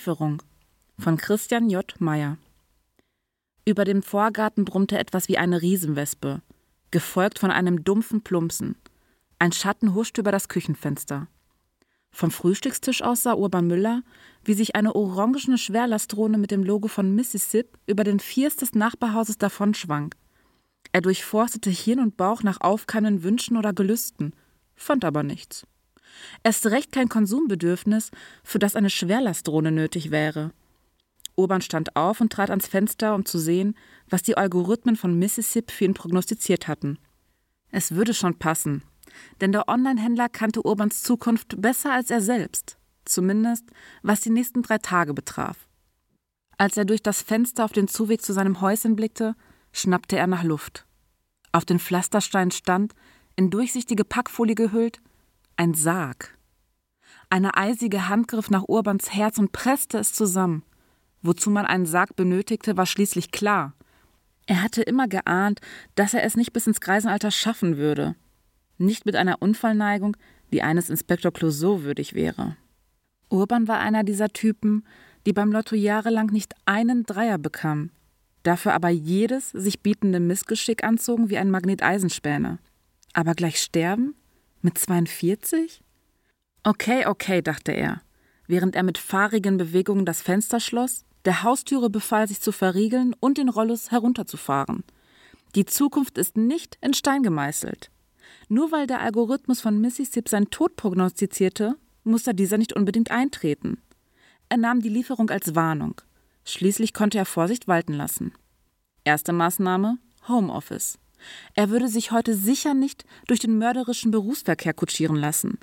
Lieferung von Christian J. Meyer. Über dem Vorgarten brummte etwas wie eine Riesenwespe, gefolgt von einem dumpfen Plumpsen. Ein Schatten huschte über das Küchenfenster. Vom Frühstückstisch aus sah Urban Müller, wie sich eine orangene Schwerlastdrohne mit dem Logo von Mississippi über den First des Nachbarhauses davonschwang. Er durchforstete Hirn und Bauch nach aufkeimenden Wünschen oder Gelüsten, fand aber nichts. Erst recht kein Konsumbedürfnis, für das eine Schwerlastdrohne nötig wäre. Urban stand auf und trat ans Fenster, um zu sehen, was die Algorithmen von Mississippi für ihn prognostiziert hatten. Es würde schon passen, denn der Online-Händler kannte Urbans Zukunft besser als er selbst, zumindest was die nächsten drei Tage betraf. Als er durch das Fenster auf den Zuweg zu seinem Häuschen blickte, schnappte er nach Luft. Auf den Pflasterstein stand, in durchsichtige Packfolie gehüllt, ein Sarg. Eine eisige Hand griff nach Urbans Herz und presste es zusammen. Wozu man einen Sarg benötigte, war schließlich klar. Er hatte immer geahnt, dass er es nicht bis ins Greisenalter schaffen würde. Nicht mit einer Unfallneigung, die eines Inspektor Clouseau würdig wäre. Urban war einer dieser Typen, die beim Lotto jahrelang nicht einen Dreier bekamen, dafür aber jedes sich bietende Missgeschick anzogen wie ein Magnet Eisenspäne. Aber gleich sterben? Mit 42? Okay, okay, dachte er, während er mit fahrigen Bewegungen das Fenster schloss der Haustüre befahl, sich zu verriegeln und den Rollus herunterzufahren. Die Zukunft ist nicht in Stein gemeißelt. Nur weil der Algorithmus von Mississippi seinen Tod prognostizierte, musste dieser nicht unbedingt eintreten. Er nahm die Lieferung als Warnung. Schließlich konnte er Vorsicht walten lassen. Erste Maßnahme: Homeoffice. Er würde sich heute sicher nicht durch den mörderischen Berufsverkehr kutschieren lassen.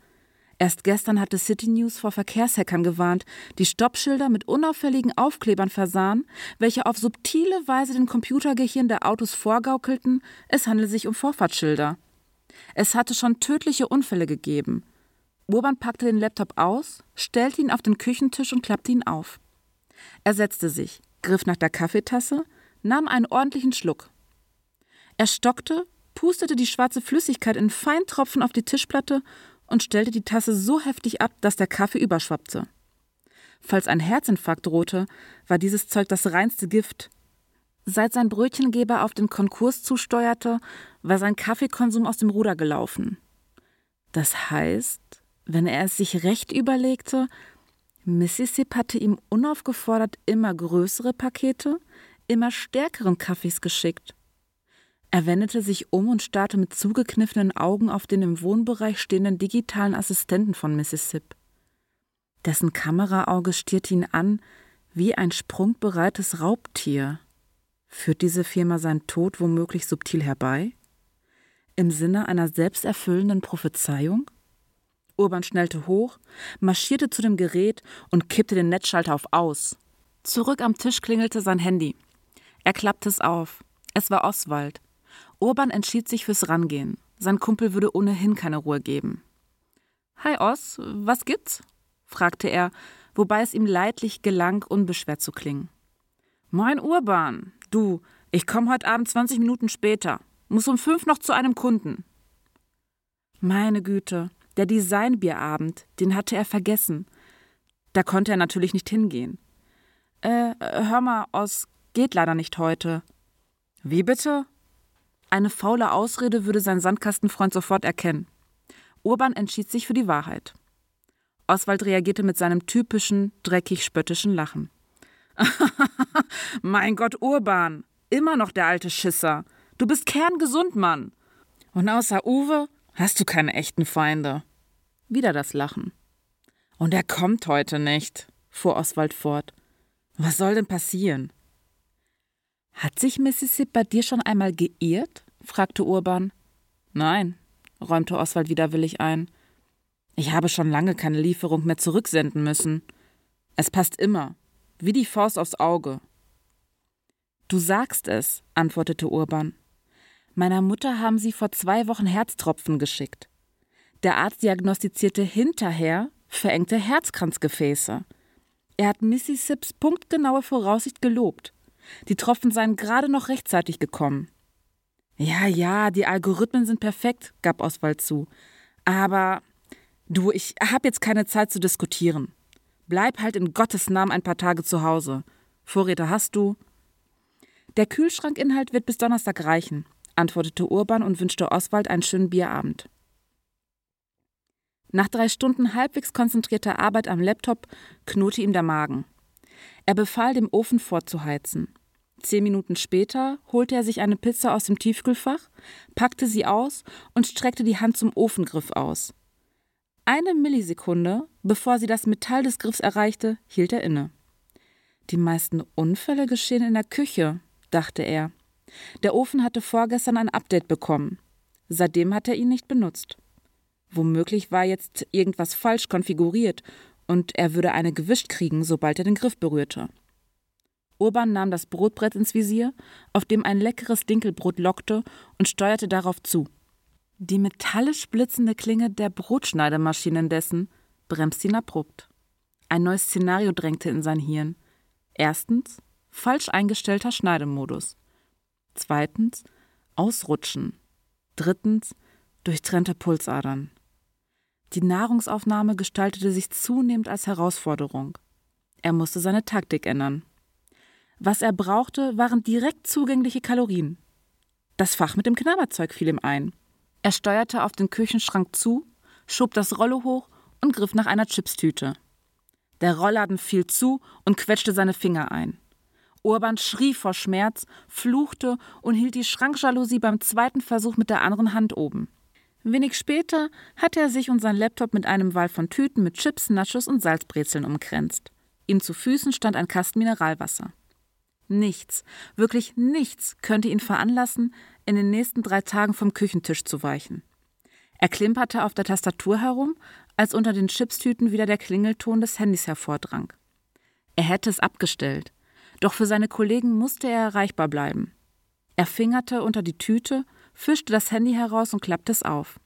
Erst gestern hatte City News vor Verkehrshackern gewarnt, die Stoppschilder mit unauffälligen Aufklebern versahen, welche auf subtile Weise den Computergehirn der Autos vorgaukelten, es handle sich um Vorfahrtsschilder. Es hatte schon tödliche Unfälle gegeben. Urban packte den Laptop aus, stellte ihn auf den Küchentisch und klappte ihn auf. Er setzte sich, griff nach der Kaffeetasse, nahm einen ordentlichen Schluck. Er stockte, pustete die schwarze Flüssigkeit in Feintropfen auf die Tischplatte und stellte die Tasse so heftig ab, dass der Kaffee überschwappte. Falls ein Herzinfarkt drohte, war dieses Zeug das reinste Gift. Seit sein Brötchengeber auf den Konkurs zusteuerte, war sein Kaffeekonsum aus dem Ruder gelaufen. Das heißt, wenn er es sich recht überlegte, Mississippi hatte ihm unaufgefordert immer größere Pakete, immer stärkeren Kaffees geschickt. Er wendete sich um und starrte mit zugekniffenen Augen auf den im Wohnbereich stehenden digitalen Assistenten von Mississippi. Dessen Kameraauge stierte ihn an wie ein sprungbereites Raubtier. Führt diese Firma seinen Tod womöglich subtil herbei? Im Sinne einer selbsterfüllenden Prophezeiung? Urban schnellte hoch, marschierte zu dem Gerät und kippte den Netzschalter auf Aus. Zurück am Tisch klingelte sein Handy. Er klappte es auf. Es war Oswald. Urban entschied sich fürs Rangehen. Sein Kumpel würde ohnehin keine Ruhe geben. Hi Oss, was gibt's? fragte er, wobei es ihm leidlich gelang, unbeschwert zu klingen. Moin Urban, du, ich komme heute Abend 20 Minuten später. Muss um fünf noch zu einem Kunden. Meine Güte, der Designbierabend, den hatte er vergessen. Da konnte er natürlich nicht hingehen. Äh, hör mal, Oss, geht leider nicht heute. Wie bitte? Eine faule Ausrede würde sein Sandkastenfreund sofort erkennen. Urban entschied sich für die Wahrheit. Oswald reagierte mit seinem typischen, dreckig spöttischen Lachen. mein Gott, Urban, immer noch der alte Schisser. Du bist kerngesund, Mann. Und außer Uwe hast du keine echten Feinde. Wieder das Lachen. Und er kommt heute nicht, fuhr Oswald fort. Was soll denn passieren? Hat sich Mississippi bei dir schon einmal geirrt? fragte Urban. Nein, räumte Oswald widerwillig ein. Ich habe schon lange keine Lieferung mehr zurücksenden müssen. Es passt immer, wie die Faust aufs Auge. Du sagst es, antwortete Urban. Meiner Mutter haben sie vor zwei Wochen Herztropfen geschickt. Der Arzt diagnostizierte hinterher verengte Herzkranzgefäße. Er hat Mississipps punktgenaue Voraussicht gelobt. Die Tropfen seien gerade noch rechtzeitig gekommen. Ja, ja, die Algorithmen sind perfekt, gab Oswald zu. Aber du, ich habe jetzt keine Zeit zu diskutieren. Bleib halt in Gottes Namen ein paar Tage zu Hause. Vorräte hast du? Der Kühlschrankinhalt wird bis Donnerstag reichen, antwortete Urban und wünschte Oswald einen schönen Bierabend. Nach drei Stunden halbwegs konzentrierter Arbeit am Laptop knurrte ihm der Magen. Er befahl, dem Ofen vorzuheizen. Zehn Minuten später holte er sich eine Pizza aus dem Tiefkühlfach, packte sie aus und streckte die Hand zum Ofengriff aus. Eine Millisekunde, bevor sie das Metall des Griffs erreichte, hielt er inne. Die meisten Unfälle geschehen in der Küche, dachte er. Der Ofen hatte vorgestern ein Update bekommen. Seitdem hat er ihn nicht benutzt. Womöglich war jetzt irgendwas falsch konfiguriert und er würde eine gewischt kriegen, sobald er den Griff berührte. Urban nahm das Brotbrett ins Visier, auf dem ein leckeres Dinkelbrot lockte, und steuerte darauf zu. Die metallisch blitzende Klinge der Brotschneidemaschine indessen bremste ihn abrupt. Ein neues Szenario drängte in sein Hirn. Erstens falsch eingestellter Schneidemodus. Zweitens Ausrutschen. Drittens durchtrennte Pulsadern. Die Nahrungsaufnahme gestaltete sich zunehmend als Herausforderung. Er musste seine Taktik ändern. Was er brauchte, waren direkt zugängliche Kalorien. Das Fach mit dem Knabberzeug fiel ihm ein. Er steuerte auf den Küchenschrank zu, schob das Rollo hoch und griff nach einer Chipstüte. Der Rollladen fiel zu und quetschte seine Finger ein. Urban schrie vor Schmerz, fluchte und hielt die Schrankjalousie beim zweiten Versuch mit der anderen Hand oben. Wenig später hatte er sich und sein Laptop mit einem Wall von Tüten mit Chips, Nachos und Salzbrezeln umkränzt. Ihm zu Füßen stand ein Kasten Mineralwasser. Nichts, wirklich nichts könnte ihn veranlassen, in den nächsten drei Tagen vom Küchentisch zu weichen. Er klimperte auf der Tastatur herum, als unter den Chipstüten wieder der Klingelton des Handys hervordrang. Er hätte es abgestellt, doch für seine Kollegen musste er erreichbar bleiben. Er fingerte unter die Tüte, fischte das Handy heraus und klappte es auf.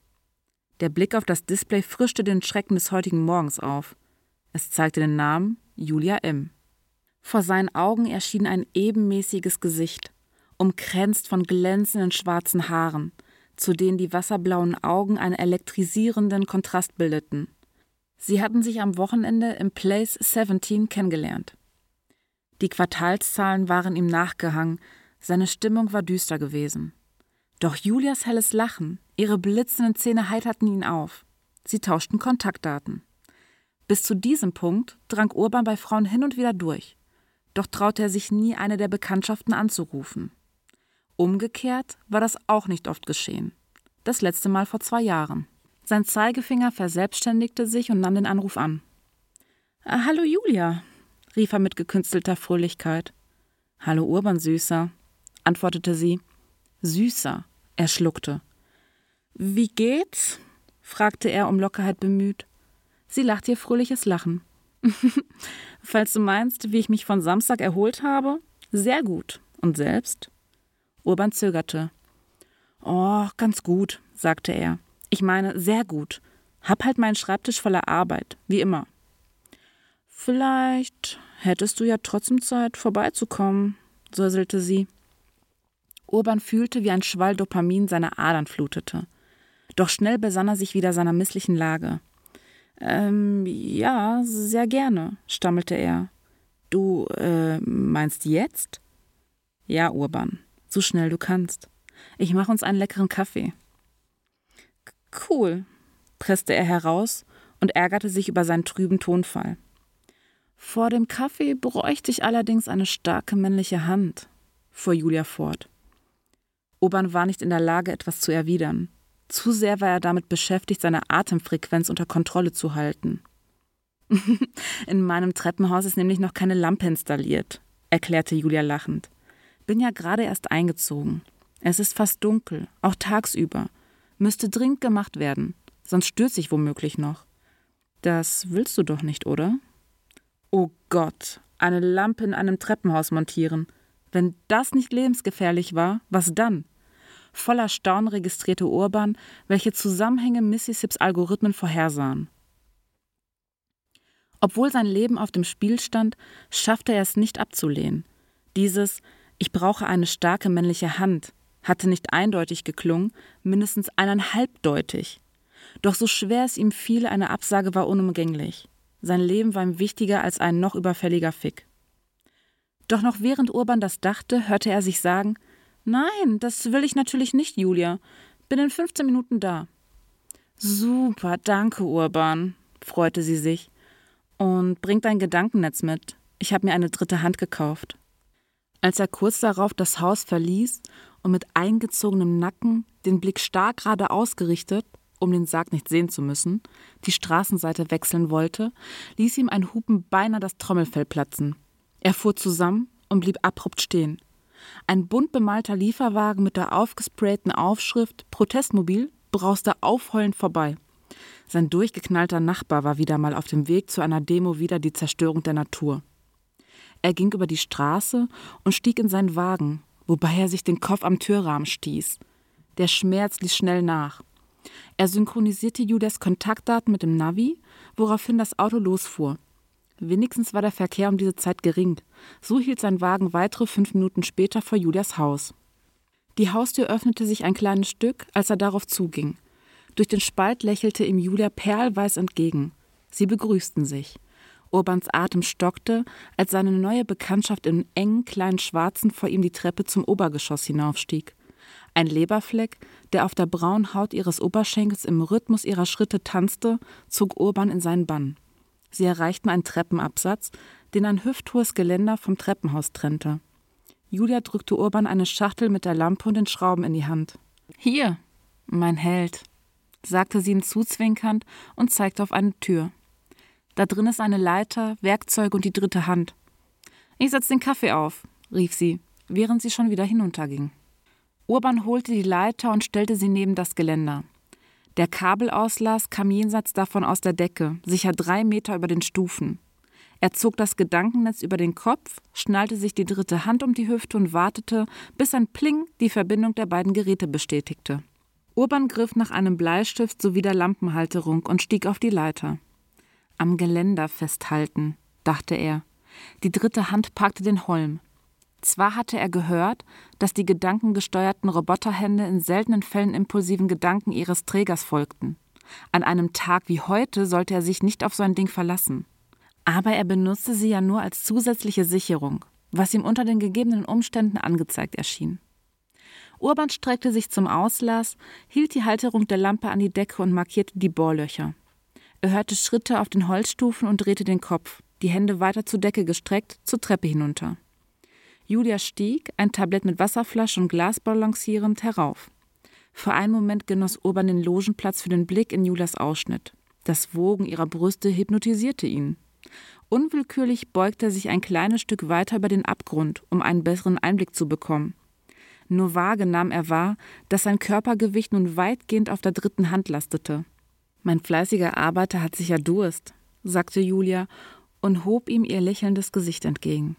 Der Blick auf das Display frischte den Schrecken des heutigen Morgens auf. Es zeigte den Namen Julia M. Vor seinen Augen erschien ein ebenmäßiges Gesicht, umkränzt von glänzenden schwarzen Haaren, zu denen die wasserblauen Augen einen elektrisierenden Kontrast bildeten. Sie hatten sich am Wochenende im Place 17 kennengelernt. Die Quartalszahlen waren ihm nachgehangen, seine Stimmung war düster gewesen. Doch Julias helles Lachen, ihre blitzenden Zähne heiterten ihn auf. Sie tauschten Kontaktdaten. Bis zu diesem Punkt drang Urban bei Frauen hin und wieder durch doch traute er sich nie, eine der Bekanntschaften anzurufen. Umgekehrt war das auch nicht oft geschehen. Das letzte Mal vor zwei Jahren. Sein Zeigefinger verselbstständigte sich und nahm den Anruf an. Ah, hallo Julia, rief er mit gekünstelter Fröhlichkeit. Hallo Urban Süßer, antwortete sie. Süßer, er schluckte. Wie geht's? fragte er um Lockerheit bemüht. Sie lachte ihr fröhliches Lachen. Falls du meinst, wie ich mich von Samstag erholt habe, sehr gut. Und selbst? Urban zögerte. Oh, ganz gut, sagte er. Ich meine, sehr gut. Hab halt meinen Schreibtisch voller Arbeit, wie immer. Vielleicht hättest du ja trotzdem Zeit, vorbeizukommen, säuselte sie. Urban fühlte, wie ein Schwall Dopamin seine Adern flutete. Doch schnell besann er sich wieder seiner misslichen Lage. Ähm, ja, sehr gerne, stammelte er. Du, äh, meinst jetzt? Ja, Urban, so schnell du kannst. Ich mache uns einen leckeren Kaffee. Cool, presste er heraus und ärgerte sich über seinen trüben Tonfall. Vor dem Kaffee bräuchte ich allerdings eine starke männliche Hand, fuhr Julia fort. Urban war nicht in der Lage, etwas zu erwidern. Zu sehr war er damit beschäftigt, seine Atemfrequenz unter Kontrolle zu halten. In meinem Treppenhaus ist nämlich noch keine Lampe installiert, erklärte Julia lachend. Bin ja gerade erst eingezogen. Es ist fast dunkel, auch tagsüber. Müsste dringend gemacht werden, sonst stürzt sich womöglich noch. Das willst du doch nicht, oder? Oh Gott, eine Lampe in einem Treppenhaus montieren. Wenn das nicht lebensgefährlich war, was dann? Voller Staunen registrierte Urban, welche Zusammenhänge Mississips Algorithmen vorhersahen. Obwohl sein Leben auf dem Spiel stand, schaffte er es nicht abzulehnen. Dieses Ich brauche eine starke männliche Hand hatte nicht eindeutig geklungen, mindestens eineinhalbdeutig. Doch so schwer es ihm fiel, eine Absage war unumgänglich. Sein Leben war ihm wichtiger als ein noch überfälliger Fick. Doch noch während Urban das dachte, hörte er sich sagen: Nein, das will ich natürlich nicht, Julia. Bin in 15 Minuten da. Super, danke, Urban, freute sie sich. Und bring dein Gedankennetz mit. Ich habe mir eine dritte Hand gekauft. Als er kurz darauf das Haus verließ und mit eingezogenem Nacken, den Blick stark gerade ausgerichtet, um den Sarg nicht sehen zu müssen, die Straßenseite wechseln wollte, ließ ihm ein Hupen beinahe das Trommelfell platzen. Er fuhr zusammen und blieb abrupt stehen. Ein bunt bemalter Lieferwagen mit der aufgesprayten Aufschrift Protestmobil brauste aufheulend vorbei. Sein durchgeknallter Nachbar war wieder mal auf dem Weg zu einer Demo wieder die Zerstörung der Natur. Er ging über die Straße und stieg in seinen Wagen, wobei er sich den Kopf am Türrahmen stieß. Der Schmerz ließ schnell nach. Er synchronisierte Judas Kontaktdaten mit dem Navi, woraufhin das Auto losfuhr. Wenigstens war der Verkehr um diese Zeit gering. So hielt sein Wagen weitere fünf Minuten später vor Julias Haus. Die Haustür öffnete sich ein kleines Stück, als er darauf zuging. Durch den Spalt lächelte ihm Julia perlweiß entgegen. Sie begrüßten sich. Urbans Atem stockte, als seine neue Bekanntschaft im engen kleinen Schwarzen vor ihm die Treppe zum Obergeschoss hinaufstieg. Ein Leberfleck, der auf der braunen Haut ihres Oberschenkels im Rhythmus ihrer Schritte tanzte, zog Urban in seinen Bann. Sie erreichten einen Treppenabsatz, den ein hüfthohes Geländer vom Treppenhaus trennte. Julia drückte Urban eine Schachtel mit der Lampe und den Schrauben in die Hand. Hier, mein Held, sagte sie ihm zuzwinkernd und zeigte auf eine Tür. Da drin ist eine Leiter, Werkzeuge und die dritte Hand. Ich setz den Kaffee auf, rief sie, während sie schon wieder hinunterging. Urban holte die Leiter und stellte sie neben das Geländer. Der Kabelauslass kam jenseits davon aus der Decke, sicher drei Meter über den Stufen. Er zog das Gedankennetz über den Kopf, schnallte sich die dritte Hand um die Hüfte und wartete, bis ein Pling die Verbindung der beiden Geräte bestätigte. Urban griff nach einem Bleistift sowie der Lampenhalterung und stieg auf die Leiter. Am Geländer festhalten, dachte er. Die dritte Hand packte den Holm. Zwar hatte er gehört, dass die gedankengesteuerten Roboterhände in seltenen Fällen impulsiven Gedanken ihres Trägers folgten. An einem Tag wie heute sollte er sich nicht auf so ein Ding verlassen. Aber er benutzte sie ja nur als zusätzliche Sicherung, was ihm unter den gegebenen Umständen angezeigt erschien. Urban streckte sich zum Auslass, hielt die Halterung der Lampe an die Decke und markierte die Bohrlöcher. Er hörte Schritte auf den Holzstufen und drehte den Kopf, die Hände weiter zur Decke gestreckt, zur Treppe hinunter. Julia stieg, ein Tablett mit Wasserflasche und Glas balancierend, herauf. Für einen Moment genoss Urban den Logenplatz für den Blick in Julias Ausschnitt. Das Wogen ihrer Brüste hypnotisierte ihn. Unwillkürlich beugte er sich ein kleines Stück weiter über den Abgrund, um einen besseren Einblick zu bekommen. Nur vage nahm er wahr, dass sein Körpergewicht nun weitgehend auf der dritten Hand lastete. Mein fleißiger Arbeiter hat sicher Durst, sagte Julia und hob ihm ihr lächelndes Gesicht entgegen.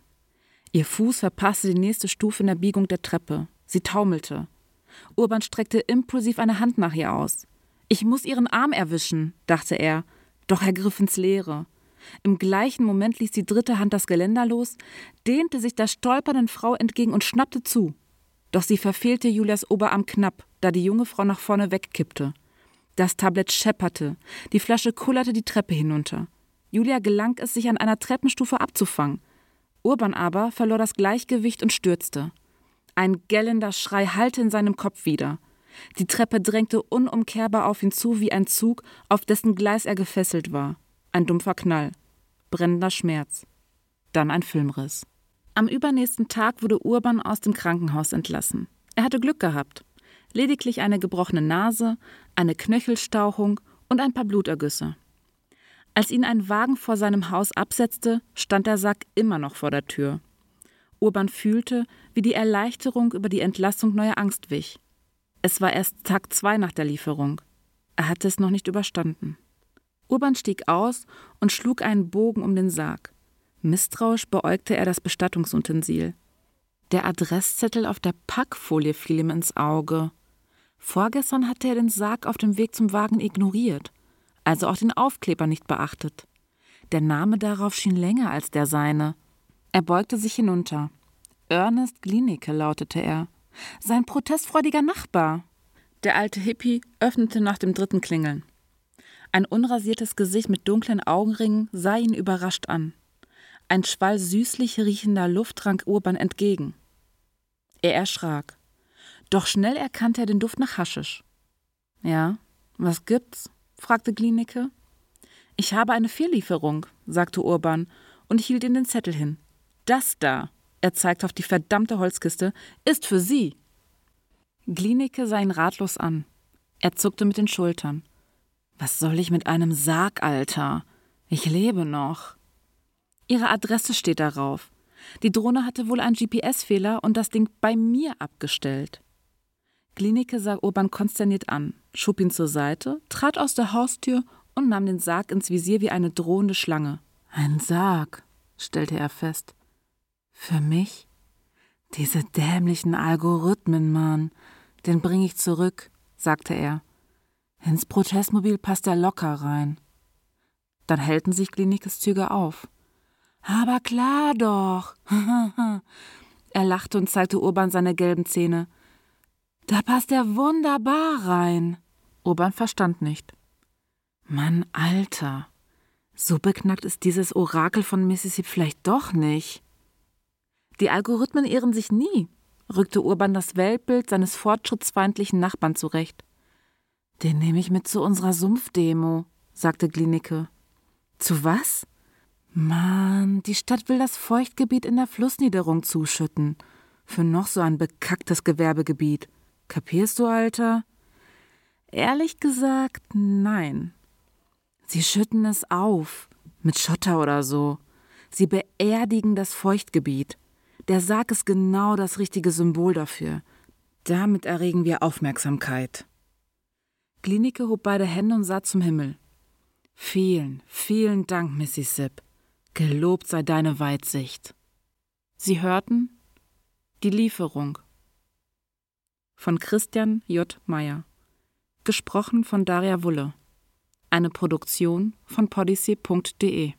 Ihr Fuß verpasste die nächste Stufe in der Biegung der Treppe. Sie taumelte. Urban streckte impulsiv eine Hand nach ihr aus. Ich muss ihren Arm erwischen, dachte er, doch er griff ins Leere. Im gleichen Moment ließ die dritte Hand das Geländer los, dehnte sich der stolpernden Frau entgegen und schnappte zu. Doch sie verfehlte Julias Oberarm knapp, da die junge Frau nach vorne wegkippte. Das Tablett schepperte, die Flasche kullerte die Treppe hinunter. Julia gelang es, sich an einer Treppenstufe abzufangen. Urban aber verlor das Gleichgewicht und stürzte. Ein gellender Schrei hallte in seinem Kopf wieder. Die Treppe drängte unumkehrbar auf ihn zu wie ein Zug, auf dessen Gleis er gefesselt war. Ein dumpfer Knall. Brennender Schmerz. Dann ein Filmriss. Am übernächsten Tag wurde Urban aus dem Krankenhaus entlassen. Er hatte Glück gehabt. Lediglich eine gebrochene Nase, eine Knöchelstauchung und ein paar Blutergüsse. Als ihn ein Wagen vor seinem Haus absetzte, stand der Sack immer noch vor der Tür. Urban fühlte, wie die Erleichterung über die Entlassung neue Angst wich. Es war erst Tag zwei nach der Lieferung. Er hatte es noch nicht überstanden. Urban stieg aus und schlug einen Bogen um den Sarg. Misstrauisch beäugte er das Bestattungsutensil. Der Adresszettel auf der Packfolie fiel ihm ins Auge. Vorgestern hatte er den Sarg auf dem Weg zum Wagen ignoriert also auch den Aufkleber nicht beachtet. Der Name darauf schien länger als der seine. Er beugte sich hinunter. Ernest Glienicke lautete er. Sein protestfreudiger Nachbar. Der alte Hippie öffnete nach dem dritten Klingeln. Ein unrasiertes Gesicht mit dunklen Augenringen sah ihn überrascht an. Ein Schwall süßlich riechender Luft drang Urban entgegen. Er erschrak. Doch schnell erkannte er den Duft nach Haschisch. Ja, was gibt's? Fragte Glienicke. Ich habe eine Vierlieferung, sagte Urban und hielt ihm den Zettel hin. Das da, er zeigte auf die verdammte Holzkiste, ist für Sie. Glienicke sah ihn ratlos an. Er zuckte mit den Schultern. Was soll ich mit einem Sarg, Alter? Ich lebe noch. Ihre Adresse steht darauf. Die Drohne hatte wohl einen GPS-Fehler und das Ding bei mir abgestellt. Klinike sah Urban konsterniert an, schob ihn zur Seite, trat aus der Haustür und nahm den Sarg ins Visier wie eine drohende Schlange. Ein Sarg, stellte er fest. Für mich? Diese dämlichen Algorithmen, Mann. Den bring ich zurück, sagte er. Ins Protestmobil passt er locker rein. Dann hellten sich Klinikes Züge auf. Aber klar doch. er lachte und zeigte Urban seine gelben Zähne. Da passt er wunderbar rein. Urban verstand nicht. Mann, Alter. So beknackt ist dieses Orakel von Mississippi vielleicht doch nicht. Die Algorithmen ehren sich nie, rückte Urban das Weltbild seines fortschrittsfeindlichen Nachbarn zurecht. Den nehme ich mit zu unserer Sumpfdemo, sagte Glinicke. Zu was? Mann, die Stadt will das Feuchtgebiet in der Flussniederung zuschütten. Für noch so ein bekacktes Gewerbegebiet. Kapierst du, Alter? Ehrlich gesagt, nein. Sie schütten es auf. Mit Schotter oder so. Sie beerdigen das Feuchtgebiet. Der Sarg ist genau das richtige Symbol dafür. Damit erregen wir Aufmerksamkeit. Klinike hob beide Hände und sah zum Himmel. Vielen, vielen Dank, Missy Sipp. Gelobt sei deine Weitsicht. Sie hörten die Lieferung von Christian J. Meyer. Gesprochen von Daria Wulle. Eine Produktion von podyssey.de